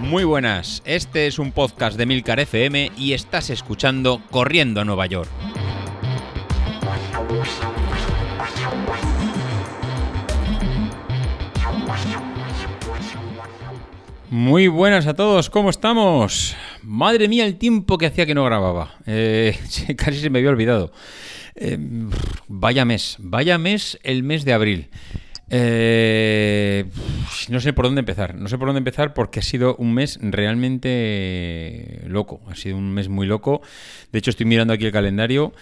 Muy buenas, este es un podcast de Milcar FM y estás escuchando Corriendo a Nueva York. Muy buenas a todos, ¿cómo estamos? Madre mía, el tiempo que hacía que no grababa. Eh, casi se me había olvidado. Eh, vaya mes, vaya mes el mes de abril. Eh, no sé por dónde empezar. No sé por dónde empezar porque ha sido un mes realmente loco. Ha sido un mes muy loco. De hecho, estoy mirando aquí el calendario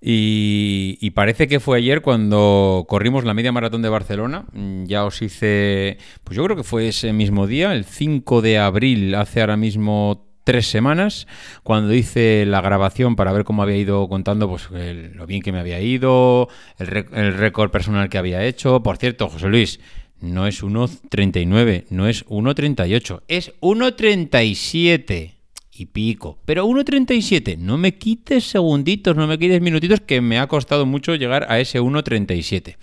y, parece que fue ayer cuando corrimos la media maratón de Barcelona. Ya os hice, pues yo creo que fue ese mismo día, el 5 de abril, hace ahora mismo tres semanas, cuando hice la grabación para ver cómo había ido contando pues lo bien que me había ido, el, récord personal que había hecho. Por cierto, José Luis, no es 1.39, no es 1.38, es 1.37 y pico. Pero 1.37, no me quites segunditos, no me quites minutitos, que me ha costado mucho llegar a ese 1.37.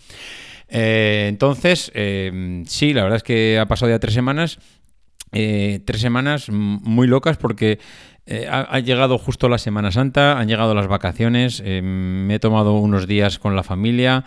Eh, entonces, eh, sí, la verdad es que ha pasado ya tres semanas eh, tres semanas muy locas porque eh, ha, llegado justo la Semana Santa, han llegado las vacaciones, eh, me he tomado unos días con la familia.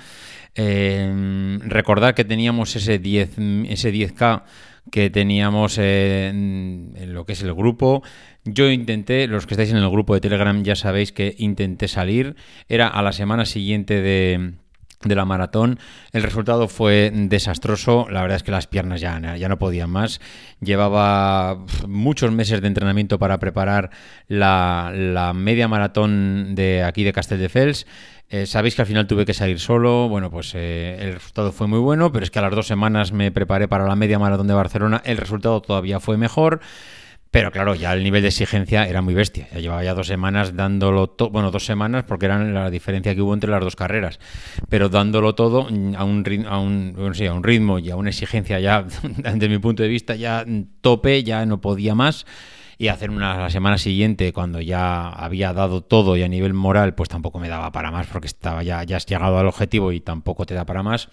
recordar que teníamos ese 10, ese 10K que teníamos en, lo que es el grupo. Yo intenté, los que estáis en el grupo de Telegram ya sabéis que intenté salir. Era a la semana siguiente de, de la maratón. El resultado fue desastroso. La verdad es que las piernas ya, ya no podían más. Llevaba muchos meses de entrenamiento para preparar la, media maratón de aquí de Castelldefels. Eh, sabéis que al final tuve que salir solo. Bueno, pues eh, el resultado fue muy bueno, pero es que a las dos semanas me preparé para la media maratón de Barcelona. El resultado todavía fue mejor. Pero claro, ya el nivel de exigencia era muy bestia. Ya llevaba ya dos semanas dándolo todo, bueno, dos semanas porque era la diferencia que hubo entre las dos carreras, pero dándolo todo a un, a un, a un ritmo y a una exigencia ya, desde mi punto de vista, ya tope, ya no podía más. Y hacer una la semana siguiente, cuando ya había dado todo y a nivel moral, pues tampoco me daba para más porque estaba ya, ya has llegado al objetivo y tampoco te da para más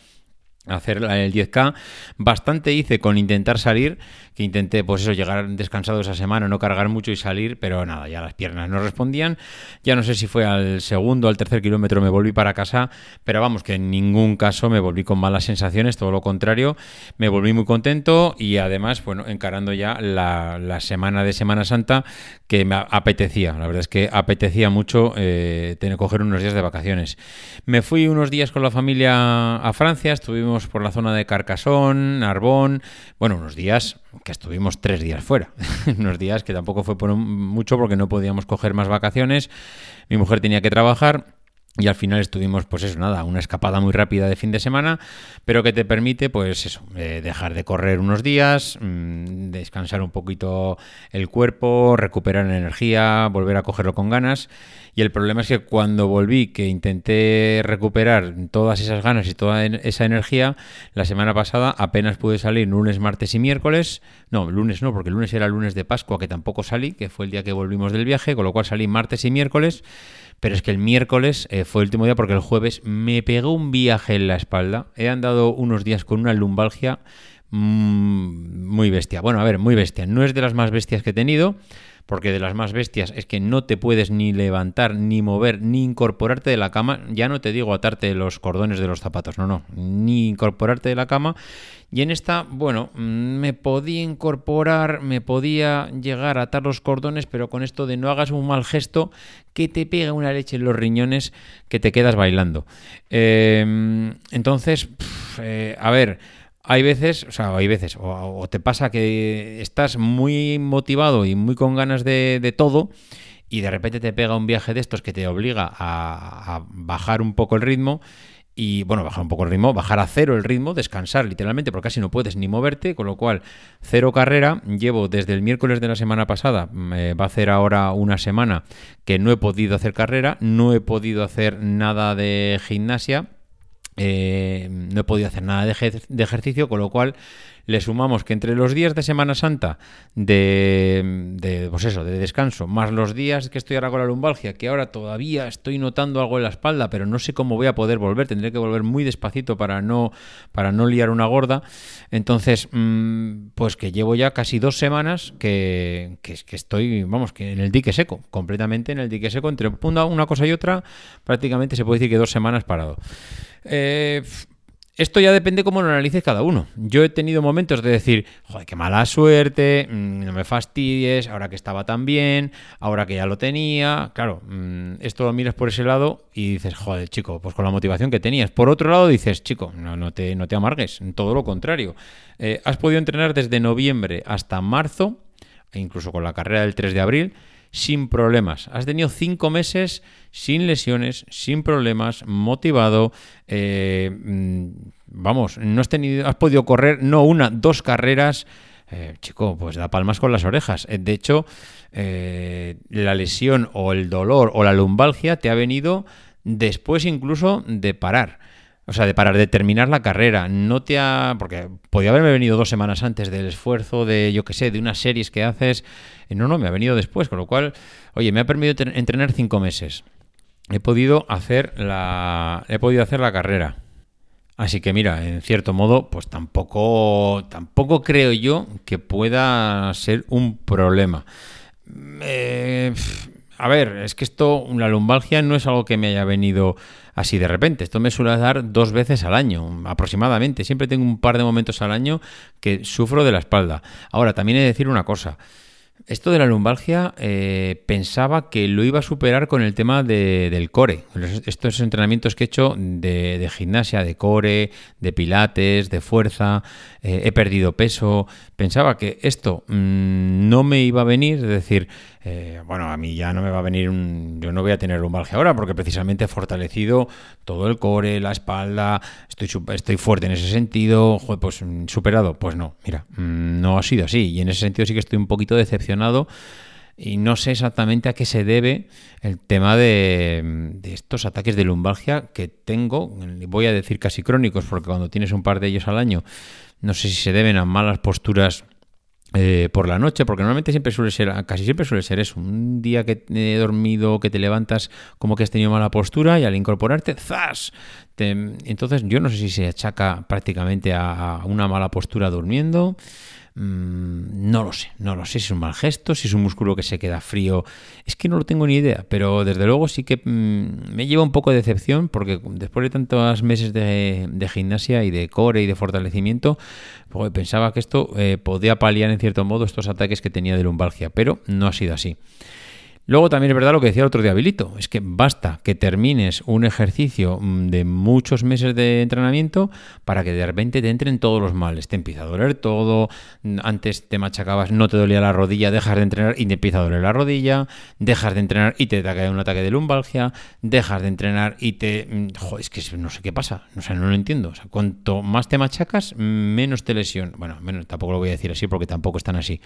hacer el 10K. Bastante hice con intentar salir, que intenté pues eso, llegar descansado esa semana, no cargar mucho y salir, pero nada, ya las piernas no respondían. Ya no sé si fue al segundo al tercer kilómetro me volví para casa, pero vamos, que en ningún caso me volví con malas sensaciones, todo lo contrario, me volví muy contento y además, bueno, encarando ya la, semana de Semana Santa que me apetecía, la verdad es que apetecía mucho eh, tener coger unos días de vacaciones. Me fui unos días con la familia a Francia, estuvimos por la zona de Carcasón, Narbón, bueno, unos días que estuvimos tres días fuera, unos días que tampoco fue por mucho porque no podíamos coger más vacaciones, mi mujer tenía que trabajar y al final estuvimos, pues eso, nada, una escapada muy rápida de fin de semana, pero que te permite, pues eso, eh, dejar de correr unos días, mm, descansar un poquito el cuerpo, recuperar energía, volver a cogerlo con ganas. Y el problema es que cuando volví, que intenté recuperar todas esas ganas y toda esa energía, la semana pasada apenas pude salir lunes, martes y miércoles. No, lunes no, porque el lunes era lunes de Pascua, que tampoco salí, que fue el día que volvimos del viaje, con lo cual salí martes y miércoles pero es que el miércoles eh, fue el último día porque el jueves me pegó un viaje en la espalda. He andado unos días con una lumbalgia mm, muy bestia. Bueno, a ver, muy bestia. No es de las más bestias que he tenido, porque de las más bestias es que no te puedes ni levantar, ni mover, ni incorporarte de la cama. Ya no te digo atarte los cordones de los zapatos, no, no, ni incorporarte de la cama. Y en esta, bueno, me podía incorporar, me podía llegar a atar los cordones, pero con esto de no hagas un mal gesto que te pega una leche en los riñones que te quedas bailando. Em, entonces, eh, a ver, hay veces, o sea, hay veces, o, te pasa que estás muy motivado y muy con ganas de, todo y de repente te pega un viaje de estos que te obliga a, bajar un poco el ritmo y, bueno, bajar un poco el ritmo, bajar a cero el ritmo, descansar literalmente porque casi no puedes ni moverte, con lo cual cero carrera, llevo desde el miércoles de la semana pasada, me va a hacer ahora una semana que no he podido hacer carrera, no he podido hacer nada de gimnasia eh, no he podido hacer nada de, ejercicio, con lo cual le sumamos que entre los días de Semana Santa de, pues eso, de descanso, más los días que estoy ahora con la lumbalgia, que ahora todavía estoy notando algo en la espalda, pero no sé cómo voy a poder volver, tendré que volver muy despacito para no, para no liar una gorda. Entonces, mm, pues que llevo ya casi dos semanas que, que, estoy, vamos, que en el dique seco, completamente en el dique seco, entre una cosa y otra, prácticamente se puede decir que dos semanas parado. Eh, esto ya depende cómo lo analices cada uno. Yo he tenido momentos de decir, joder, qué mala suerte, mm, no me fastidies, ahora que estaba tan bien, ahora que ya lo tenía. Claro, mm, esto lo miras por ese lado y dices, joder, chico, pues con la motivación que tenías. Por otro lado dices, chico, no, no, te, no te amargues, todo lo contrario. Eh, has podido entrenar desde noviembre hasta marzo, e incluso con la carrera del 3 de abril, sin problemas. Has tenido cinco meses sin lesiones, sin problemas, motivado. Eh, mm, vamos, no has tenido, has podido correr no una, dos carreras. Eh, chico, pues da palmas con las orejas. Eh, de hecho, la lesión o el dolor o la lumbalgia te ha venido después incluso de parar. O sea, de parar de terminar la carrera. No te ha. Porque podía haberme venido dos semanas antes del esfuerzo de, yo qué sé, de unas series que haces. Eh, no, no, me ha venido después. Con lo cual, oye, me ha permitido entrenar cinco meses. He podido hacer la. He podido hacer la carrera. Así que mira, en cierto modo, pues tampoco. Tampoco creo yo que pueda ser un problema. Eh, a ver, es que esto, la lumbalgia no es algo que me haya venido así de repente. Esto me suele dar dos veces al año, aproximadamente. Siempre tengo un par de momentos al año que sufro de la espalda. Ahora, también he de decir una cosa. Esto de la lumbalgia eh, pensaba que lo iba a superar con el tema del core. Estos entrenamientos que he hecho de, gimnasia, de core, de pilates, de fuerza, eh, he perdido peso. Pensaba que esto mm, no me iba a venir, es decir, eh, bueno, a mí ya no me va a venir un... Yo no voy a tener lumbalgia ahora porque precisamente he fortalecido todo el core, la espalda, estoy, estoy fuerte en ese sentido, pues mm, superado. Pues no, mira, mm, no ha sido así y en ese sentido sí que estoy un poquito decepcionado y no sé exactamente a qué se debe el tema de, de, estos ataques de lumbalgia que tengo, voy a decir casi crónicos, porque cuando tienes un par de ellos al año, no sé si se deben a malas posturas eh, por la noche, porque normalmente siempre suele ser, casi siempre suele ser eso, un día que he dormido, que te levantas como que has tenido mala postura y al incorporarte, ¡zas! entonces yo no sé si se achaca prácticamente a una mala postura durmiendo, no lo sé, no lo sé si es un mal gesto, si es un músculo que se queda frío, es que no lo tengo ni idea, pero desde luego sí que mm, me lleva un poco de decepción porque después de tantos meses de, gimnasia y de core y de fortalecimiento, pues pensaba que esto eh, podía paliar en cierto modo estos ataques que tenía de lumbalgia, pero no ha sido así. Luego también es verdad lo que decía el otro día Habilito, es que basta que termines un ejercicio mm, de muchos meses de entrenamiento para que de repente te entren todos los males, te empieza a doler todo, antes te machacabas, no te dolía la rodilla, dejas de entrenar y te empieza a doler la rodilla, dejas de entrenar y te cae un ataque de lumbalgia, dejas de entrenar y te... Mm, joder, es que no sé qué pasa, o sea, no lo entiendo, o sea, cuanto más te machacas, menos te lesión. Bueno, tampoco lo voy a decir así porque tampoco están así,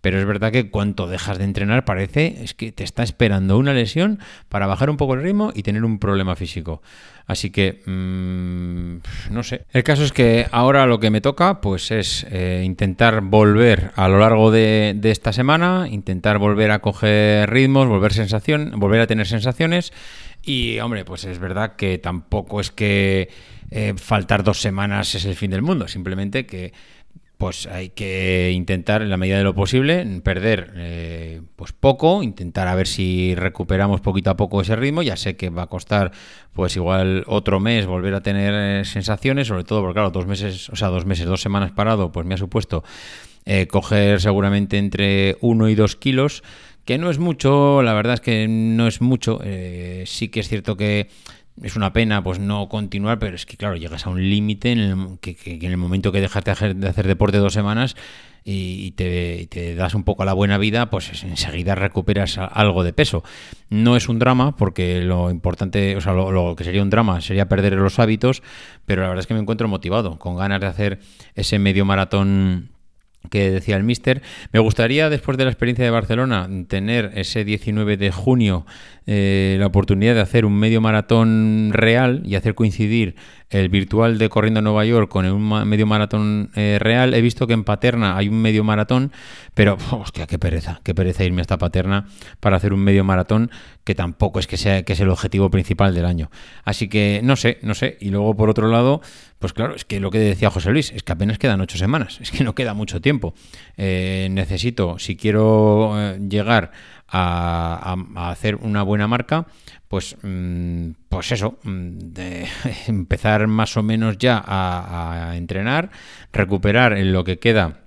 pero es verdad que cuanto dejas de entrenar parece, es que te está esperando una lesión para bajar un poco el ritmo y tener un problema físico. Así que, mm, no sé. El caso es que ahora lo que me toca, pues es eh, intentar volver a lo largo de, esta semana, intentar volver a coger ritmos, volver sensación, volver a tener sensaciones. Y, hombre, pues es verdad que tampoco es que eh, faltar dos semanas es el fin del mundo, simplemente que pues hay que intentar en la medida de lo posible perder eh, pues poco, intentar a ver si recuperamos poquito a poco ese ritmo. Ya sé que va a costar pues igual otro mes volver a tener eh, sensaciones, sobre todo porque claro, dos meses, o sea, dos meses, dos semanas parado, pues me ha supuesto eh, coger seguramente entre uno y dos kilos, que no es mucho, la verdad es que no es mucho. sí que es cierto que es una pena pues no continuar, pero es que claro, llegas a un límite en el que, en el momento que dejas de hacer, deporte dos semanas y te, das un poco a la buena vida, pues enseguida recuperas algo de peso. No es un drama, porque lo importante, o sea, lo, que sería un drama sería perder los hábitos, pero la verdad es que me encuentro motivado, con ganas de hacer ese medio maratón que decía el mister. Me gustaría, después de la experiencia de Barcelona, tener ese 19 de junio eh, la oportunidad de hacer un medio maratón real y hacer coincidir el virtual de Corriendo a Nueva York con un medio maratón eh, real. He visto que en Paterna hay un medio maratón, pero hostia, qué pereza, qué pereza irme hasta Paterna para hacer un medio maratón que tampoco es que sea que es el objetivo principal del año. Así que no sé, no sé. Y luego por otro lado, pues claro, es que lo que decía José Luis, es que apenas quedan ocho semanas, es que no queda mucho tiempo. Eh, necesito, si quiero llegar a, hacer una buena marca, pues, mm, pues eso, mm, de empezar más o menos ya a, entrenar, recuperar en lo que queda.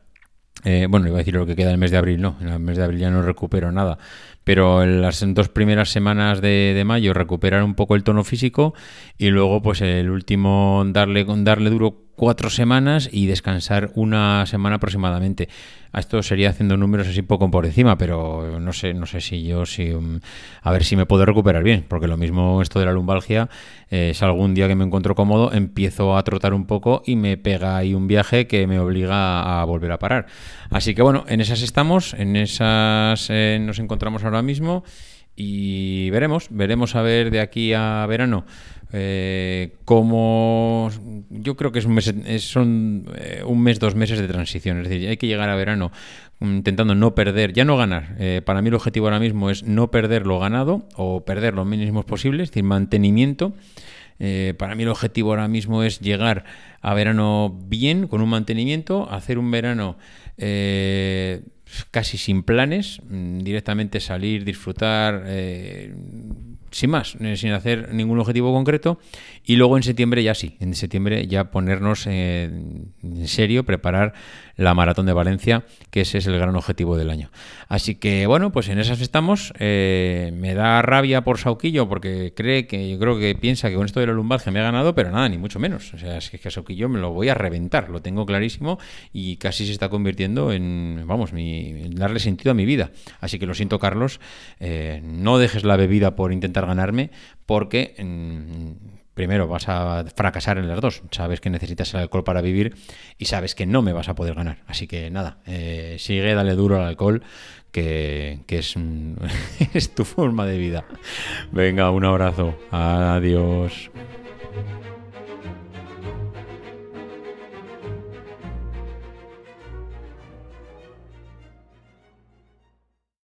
Eh, bueno, iba a decir lo que queda el mes de abril, no, en el mes de abril ya no recupero nada, pero en las dos primeras semanas de, mayo recuperar un poco el tono físico y luego pues el último darle, darle duro cuatro semanas y descansar una semana aproximadamente. A esto sería haciendo números así poco por encima, pero no sé, no sé si yo si um, a ver si me puedo recuperar bien, porque lo mismo esto de la lumbalgia eh, es algún día que me encuentro cómodo, empiezo a trotar un poco y me pega ahí un viaje que me obliga a volver a parar. Así que bueno, en esas estamos, en esas eh, nos encontramos ahora mismo y veremos, veremos a ver de aquí a verano eh, como yo creo que es un mes, son eh, un mes, dos meses de transición, es decir, hay que llegar a verano intentando no perder, ya no ganar. Eh, para mí el objetivo ahora mismo es no perder lo ganado o perder lo mínimo posible, es decir, mantenimiento. para mí el objetivo ahora mismo es llegar a verano bien, con un mantenimiento, hacer un verano casi sin planes, mm, directamente salir, disfrutar, sin más, eh, sin hacer ningún objetivo concreto. Y luego en septiembre ya sí, en septiembre ya ponernos en serio, preparar la maratón de Valencia, que ese es el gran objetivo del año. Así que bueno, pues en esas estamos. Eh, me da rabia por Sauquillo porque cree que yo creo que piensa que con esto de la lumbalgia me ha ganado, pero nada, ni mucho menos. O sea, es que Sauquillo me lo voy a reventar, lo tengo clarísimo y casi se está convirtiendo en, vamos, mi, darle sentido a mi vida. Así que lo siento, Carlos, eh, no dejes la bebida por intentar ganarme porque... Mm, primero vas a fracasar en las dos. Sabes que necesitas el alcohol para vivir y sabes que no me vas a poder ganar. Así que nada, eh, sigue, dale duro al alcohol, que, es, es tu forma de vida. Venga, un abrazo. Adiós.